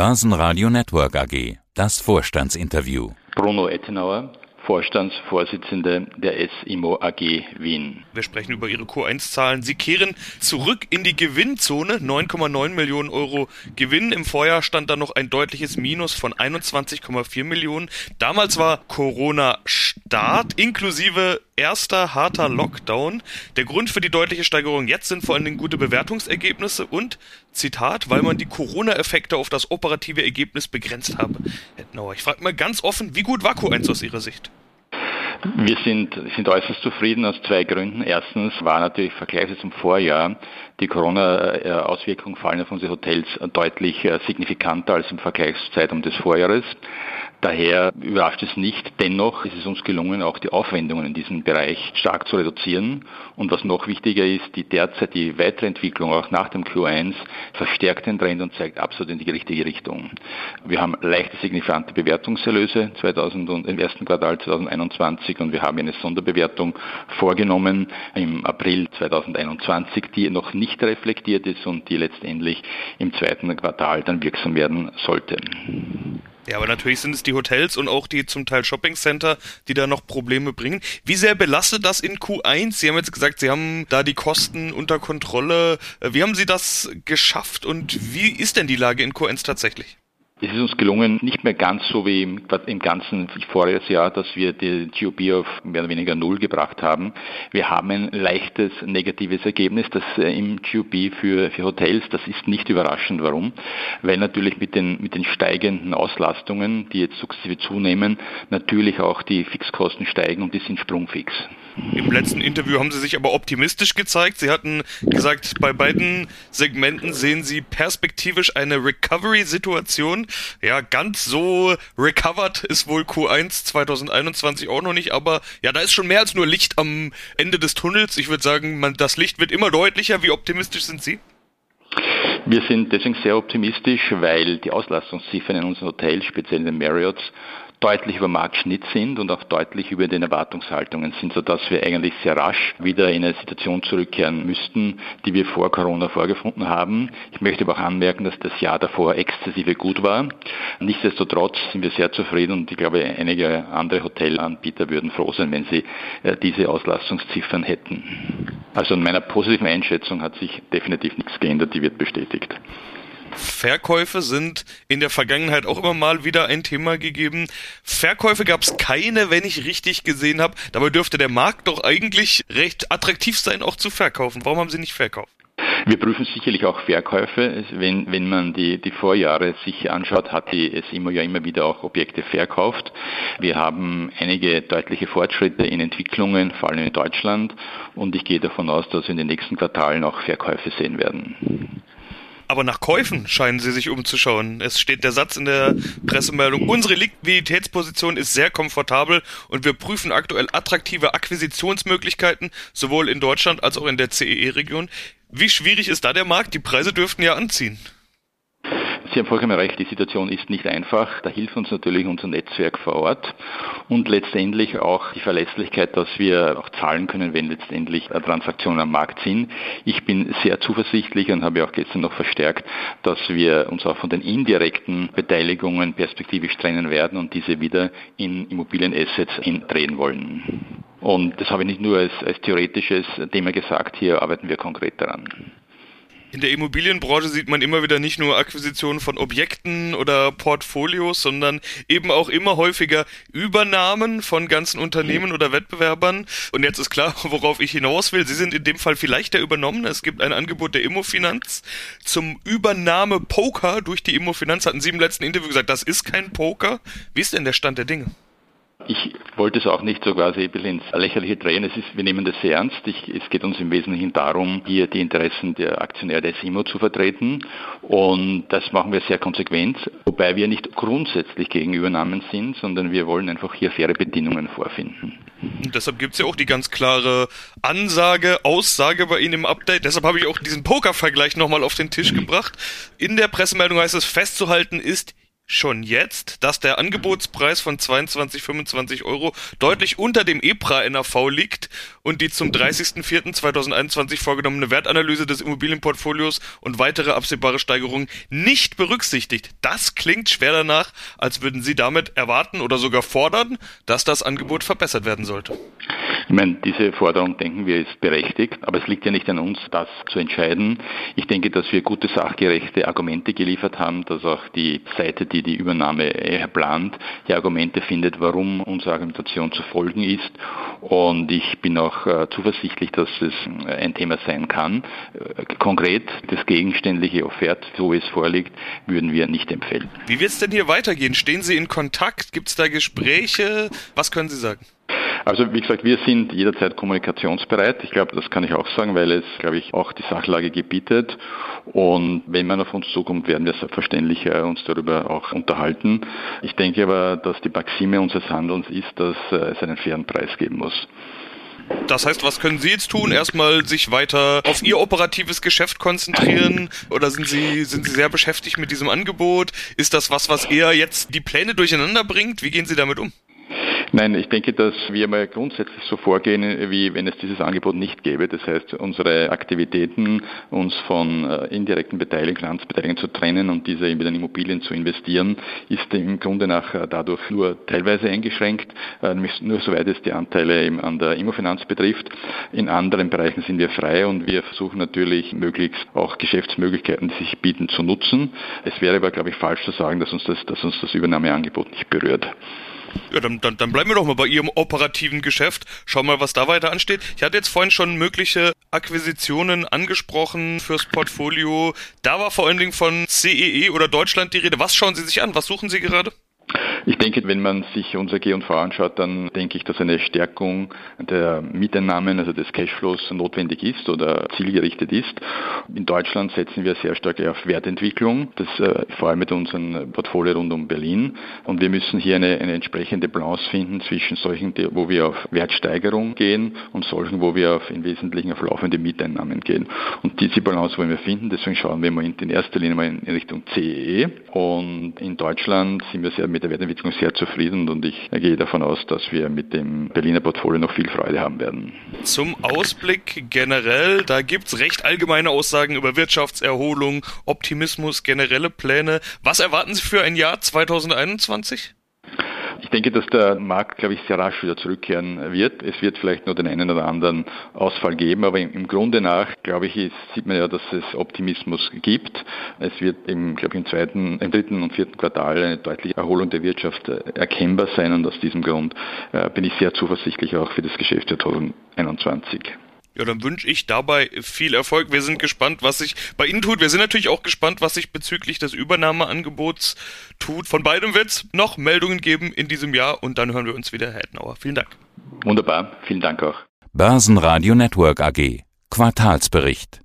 Börsenradio Network AG. Das Vorstandsinterview. Bruno Ettenauer, Vorstandsvorsitzende der SIMO AG Wien. Wir sprechen über Ihre Q1-Zahlen. Sie kehren zurück in die Gewinnzone. 9,9 Millionen Euro Gewinn. Im Vorjahr stand da noch ein deutliches Minus von 21,4 Millionen. Damals war Corona Start inklusive erster harter Lockdown. Der Grund für die deutliche Steigerung jetzt sind vor allen Dingen gute Bewertungsergebnisse und, Zitat, weil man die Corona-Effekte auf das operative Ergebnis begrenzt habe. Herr Nauer, ich frage mal ganz offen, wie gut war Q1 aus Ihrer Sicht? Wir sind, sind äußerst zufrieden aus zwei Gründen. Erstens war natürlich vergleichsweise zum Vorjahr die Corona-Auswirkungen vor allem auf unsere Hotels deutlich äh, signifikanter als im Vergleichszeitraum des Vorjahres. Daher überrascht es nicht. Dennoch ist es uns gelungen, auch die Aufwendungen in diesem Bereich stark zu reduzieren. Und was noch wichtiger ist, die derzeit die weitere Entwicklung auch nach dem Q1 verstärkt den Trend und zeigt absolut in die richtige Richtung. Wir haben leichte signifikante Bewertungserlöse 2000 und im ersten Quartal 2021 und wir haben eine Sonderbewertung vorgenommen im April 2021, die noch nicht reflektiert ist und die letztendlich im zweiten Quartal dann wirksam werden sollte. Ja, aber natürlich sind es die Hotels und auch die zum Teil Shoppingcenter, die da noch Probleme bringen. Wie sehr belastet das in Q1? Sie haben jetzt gesagt, Sie haben da die Kosten unter Kontrolle. Wie haben Sie das geschafft und wie ist denn die Lage in Q1 tatsächlich? Es ist uns gelungen, nicht mehr ganz so wie im, im ganzen voriges Jahr, dass wir die GOP auf mehr oder weniger Null gebracht haben. Wir haben ein leichtes negatives Ergebnis, das äh, im GOP für, für Hotels, das ist nicht überraschend. Warum? Weil natürlich mit den, mit den steigenden Auslastungen, die jetzt sukzessive zunehmen, natürlich auch die Fixkosten steigen und die sind sprungfix. Im letzten Interview haben Sie sich aber optimistisch gezeigt. Sie hatten gesagt, bei beiden Segmenten sehen Sie perspektivisch eine Recovery-Situation. Ja, ganz so recovered ist wohl Q1 2021 auch noch nicht, aber ja, da ist schon mehr als nur Licht am Ende des Tunnels. Ich würde sagen, man, das Licht wird immer deutlicher. Wie optimistisch sind Sie? Wir sind deswegen sehr optimistisch, weil die Auslastungsziffern in unseren Hotels, speziell in den Marriotts, deutlich über Marktschnitt sind und auch deutlich über den Erwartungshaltungen sind, sodass wir eigentlich sehr rasch wieder in eine Situation zurückkehren müssten, die wir vor Corona vorgefunden haben. Ich möchte aber auch anmerken, dass das Jahr davor exzessive gut war. Nichtsdestotrotz sind wir sehr zufrieden und ich glaube, einige andere Hotelanbieter würden froh sein, wenn sie äh, diese Auslastungsziffern hätten. Also in meiner positiven Einschätzung hat sich definitiv nichts geändert, die wird bestätigt. Verkäufe sind in der Vergangenheit auch immer mal wieder ein Thema gegeben. Verkäufe gab es keine, wenn ich richtig gesehen habe. Dabei dürfte der Markt doch eigentlich recht attraktiv sein, auch zu verkaufen. Warum haben Sie nicht verkauft? Wir prüfen sicherlich auch Verkäufe. Wenn, wenn man die, die Vorjahre sich anschaut, hat die SIMO ja immer wieder auch Objekte verkauft. Wir haben einige deutliche Fortschritte in Entwicklungen, vor allem in Deutschland. Und ich gehe davon aus, dass wir in den nächsten Quartalen auch Verkäufe sehen werden. Aber nach Käufen scheinen sie sich umzuschauen. Es steht der Satz in der Pressemeldung, unsere Liquiditätsposition ist sehr komfortabel und wir prüfen aktuell attraktive Akquisitionsmöglichkeiten, sowohl in Deutschland als auch in der CEE-Region. Wie schwierig ist da der Markt? Die Preise dürften ja anziehen. Sie haben vollkommen recht, die Situation ist nicht einfach. Da hilft uns natürlich unser Netzwerk vor Ort und letztendlich auch die Verlässlichkeit, dass wir auch zahlen können, wenn letztendlich Transaktionen am Markt sind. Ich bin sehr zuversichtlich und habe auch gestern noch verstärkt, dass wir uns auch von den indirekten Beteiligungen perspektivisch trennen werden und diese wieder in Immobilienassets drehen wollen. Und das habe ich nicht nur als, als theoretisches Thema gesagt, hier arbeiten wir konkret daran. In der Immobilienbranche sieht man immer wieder nicht nur Akquisitionen von Objekten oder Portfolios, sondern eben auch immer häufiger Übernahmen von ganzen Unternehmen oder Wettbewerbern. Und jetzt ist klar, worauf ich hinaus will. Sie sind in dem Fall vielleicht der Übernommene. Es gibt ein Angebot der Immofinanz zum Übernahme Poker durch die Immofinanz. Hatten Sie im letzten Interview gesagt, das ist kein Poker. Wie ist denn der Stand der Dinge? Ich wollte es auch nicht so quasi ein bisschen ins Lächerliche drehen. Es ist, wir nehmen das sehr ernst. Ich, es geht uns im Wesentlichen darum, hier die Interessen der Aktionäre der SIMO zu vertreten. Und das machen wir sehr konsequent, wobei wir nicht grundsätzlich gegen Übernahmen sind, sondern wir wollen einfach hier faire Bedingungen vorfinden. Und deshalb gibt es ja auch die ganz klare Ansage, Aussage bei Ihnen im Update. Deshalb habe ich auch diesen Poker-Vergleich nochmal auf den Tisch gebracht. In der Pressemeldung heißt es, festzuhalten ist, schon jetzt, dass der Angebotspreis von 22, 25 Euro deutlich unter dem EPRA NAV liegt und die zum 30.04.2021 vorgenommene Wertanalyse des Immobilienportfolios und weitere absehbare Steigerungen nicht berücksichtigt. Das klingt schwer danach, als würden Sie damit erwarten oder sogar fordern, dass das Angebot verbessert werden sollte. Ich meine, diese Forderung, denken wir, ist berechtigt, aber es liegt ja nicht an uns, das zu entscheiden. Ich denke, dass wir gute, sachgerechte Argumente geliefert haben, dass auch die Seite, die die Übernahme plant, die Argumente findet, warum unsere Argumentation zu folgen ist. Und ich bin auch äh, zuversichtlich, dass es ein Thema sein kann. Äh, konkret, das gegenständliche Offert, so wie es vorliegt, würden wir nicht empfehlen. Wie wird es denn hier weitergehen? Stehen Sie in Kontakt? Gibt es da Gespräche? Was können Sie sagen? Also wie gesagt, wir sind jederzeit kommunikationsbereit. Ich glaube, das kann ich auch sagen, weil es, glaube ich, auch die Sachlage gebietet. Und wenn man auf uns zukommt, werden wir selbstverständlich uns darüber auch unterhalten. Ich denke aber, dass die Maxime unseres Handelns ist, dass äh, es einen fairen Preis geben muss. Das heißt, was können Sie jetzt tun? Erstmal sich weiter auf Ihr operatives Geschäft konzentrieren? Oder sind Sie, sind Sie sehr beschäftigt mit diesem Angebot? Ist das was, was eher jetzt die Pläne durcheinander bringt? Wie gehen Sie damit um? Nein, ich denke, dass wir mal grundsätzlich so vorgehen, wie wenn es dieses Angebot nicht gäbe. Das heißt, unsere Aktivitäten, uns von äh, indirekten Beteiligungen, Finanzbeteiligungen zu trennen und diese in Immobilien zu investieren, ist im Grunde nach äh, dadurch nur teilweise eingeschränkt, äh, nur soweit es die Anteile an der Immofinanz betrifft. In anderen Bereichen sind wir frei und wir versuchen natürlich möglichst auch Geschäftsmöglichkeiten, die sich bieten, zu nutzen. Es wäre aber, glaube ich, falsch zu sagen, dass uns das, dass uns das Übernahmeangebot nicht berührt. Ja, dann, dann, dann bleiben wir doch mal bei Ihrem operativen Geschäft. Schauen mal, was da weiter ansteht. Ich hatte jetzt vorhin schon mögliche Akquisitionen angesprochen fürs Portfolio. Da war vor allen Dingen von CEE e oder Deutschland die Rede. Was schauen Sie sich an? Was suchen Sie gerade? Ich denke, wenn man sich unser G&V anschaut, dann denke ich, dass eine Stärkung der Mieteinnahmen, also des Cashflows notwendig ist oder zielgerichtet ist. In Deutschland setzen wir sehr stark auf Wertentwicklung, das äh, vor allem mit unserem Portfolio rund um Berlin. Und wir müssen hier eine, eine entsprechende Balance finden zwischen solchen, wo wir auf Wertsteigerung gehen und solchen, wo wir auf, im Wesentlichen auf laufende Mieteinnahmen gehen. Und diese Balance wollen wir finden, deswegen schauen wir mal in, in erster Linie mal in Richtung CEE. E. Und in Deutschland sind wir sehr mit der Wertentwicklung Entwicklung sehr zufrieden und ich gehe davon aus, dass wir mit dem Berliner Portfolio noch viel Freude haben werden. Zum Ausblick generell, da gibt es recht allgemeine Aussagen über Wirtschaftserholung, Optimismus, generelle Pläne. Was erwarten Sie für ein Jahr 2021? Ich denke, dass der Markt, glaube ich, sehr rasch wieder zurückkehren wird. Es wird vielleicht nur den einen oder anderen Ausfall geben, aber im, Grunde nach, glaube ich, ist, sieht man ja, dass es Optimismus gibt. Es wird im, glaube ich, im zweiten, im dritten und vierten Quartal eine deutliche Erholung der Wirtschaft äh, erkennbar sein und aus diesem Grund äh, bin ich sehr zuversichtlich auch für das Geschäftsjahr 2021. Ja, dann wünsche ich dabei viel Erfolg. Wir sind gespannt, was sich bei Ihnen tut. Wir sind natürlich auch gespannt, was sich bezüglich des Übernahmeangebots tut. Von beidem wird es noch Meldungen geben in diesem Jahr und dann hören wir uns wieder, Herr Ettenauer. Vielen Dank. Wunderbar. Vielen Dank auch. Börsenradio Network AG. Quartalsbericht.